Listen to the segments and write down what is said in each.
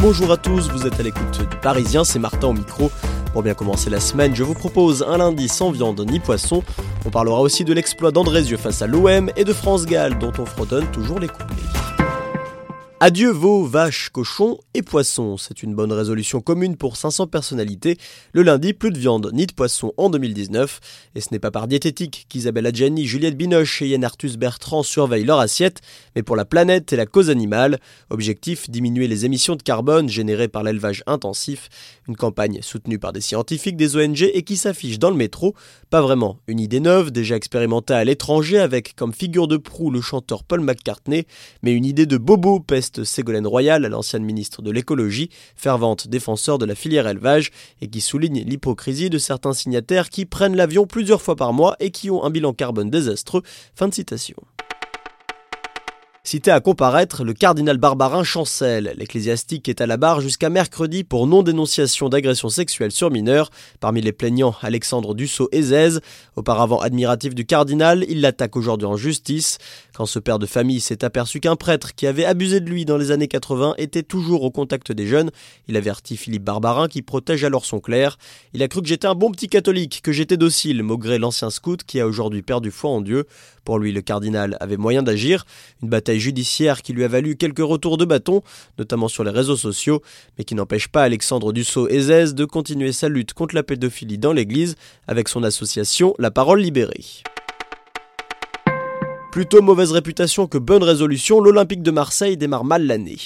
Bonjour à tous, vous êtes à l'écoute du Parisien, c'est Martin au micro. Pour bien commencer la semaine, je vous propose un lundi sans viande ni poisson. On parlera aussi de l'exploit d'Andrézieux face à l'OM et de France Gall dont on fredonne toujours les couplets. Adieu veaux, vaches, cochons et poissons. C'est une bonne résolution commune pour 500 personnalités. Le lundi, plus de viande ni de poisson en 2019. Et ce n'est pas par diététique qu'Isabelle Adjani, Juliette Binoche et Yann Arthus Bertrand surveillent leur assiette, mais pour la planète et la cause animale. Objectif, diminuer les émissions de carbone générées par l'élevage intensif. Une campagne soutenue par des scientifiques, des ONG et qui s'affiche dans le métro. Pas vraiment une idée neuve, déjà expérimentée à l'étranger avec comme figure de proue le chanteur Paul McCartney, mais une idée de bobo peste Ségolène Royal, l'ancienne ministre de l'écologie, fervente défenseur de la filière élevage, et qui souligne l'hypocrisie de certains signataires qui prennent l'avion plusieurs fois par mois et qui ont un bilan carbone désastreux. Fin de citation. Cité à comparaître, le cardinal Barbarin chancelle. L'ecclésiastique est à la barre jusqu'à mercredi pour non-dénonciation d'agression sexuelle sur mineurs. Parmi les plaignants, Alexandre Dussault Ezez, auparavant admiratif du cardinal, il l'attaque aujourd'hui en justice. Quand ce père de famille s'est aperçu qu'un prêtre qui avait abusé de lui dans les années 80 était toujours au contact des jeunes, il avertit Philippe Barbarin qui protège alors son clerc. Il a cru que j'étais un bon petit catholique, que j'étais docile, maugré l'ancien scout qui a aujourd'hui perdu foi en Dieu. Pour lui, le cardinal avait moyen d'agir. Une bataille judiciaire qui lui a valu quelques retours de bâton, notamment sur les réseaux sociaux, mais qui n'empêche pas Alexandre Dussault-Ezez de continuer sa lutte contre la pédophilie dans l'Église avec son association La Parole Libérée. Plutôt mauvaise réputation que bonne résolution, l'Olympique de Marseille démarre mal l'année.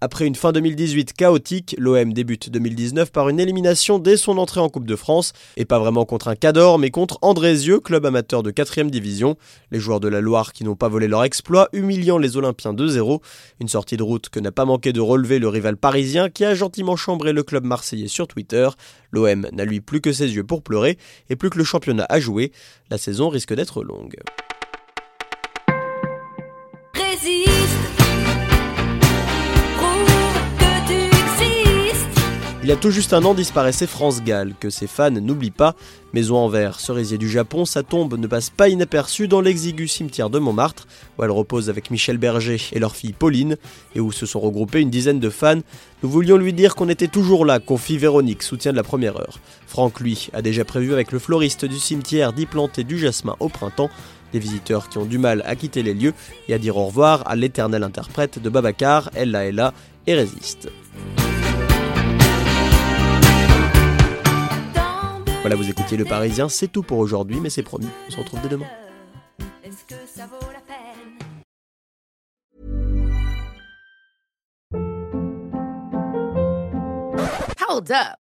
Après une fin 2018 chaotique, l'OM débute 2019 par une élimination dès son entrée en Coupe de France, et pas vraiment contre un Cador, mais contre Andrézieux, club amateur de 4ème division. Les joueurs de la Loire qui n'ont pas volé leur exploit, humiliant les Olympiens 2-0. Une sortie de route que n'a pas manqué de relever le rival parisien qui a gentiment chambré le club marseillais sur Twitter. L'OM n'a lui plus que ses yeux pour pleurer, et plus que le championnat à jouer. La saison risque d'être longue. Il y a tout juste un an disparaissait France Gall, que ses fans n'oublient pas. Maison en verre, cerisier du Japon, sa tombe ne passe pas inaperçue dans l'exigu cimetière de Montmartre, où elle repose avec Michel Berger et leur fille Pauline, et où se sont regroupés une dizaine de fans. Nous voulions lui dire qu'on était toujours là, confie Véronique, soutien de la première heure. Franck, lui, a déjà prévu avec le floriste du cimetière d'y planter du jasmin au printemps, des visiteurs qui ont du mal à quitter les lieux et à dire au revoir à l'éternel interprète de Babacar, Ella Ella et résiste. Voilà, vous écoutiez Le Parisien, c'est tout pour aujourd'hui, mais c'est promis, on se retrouve dès demain. Hold up.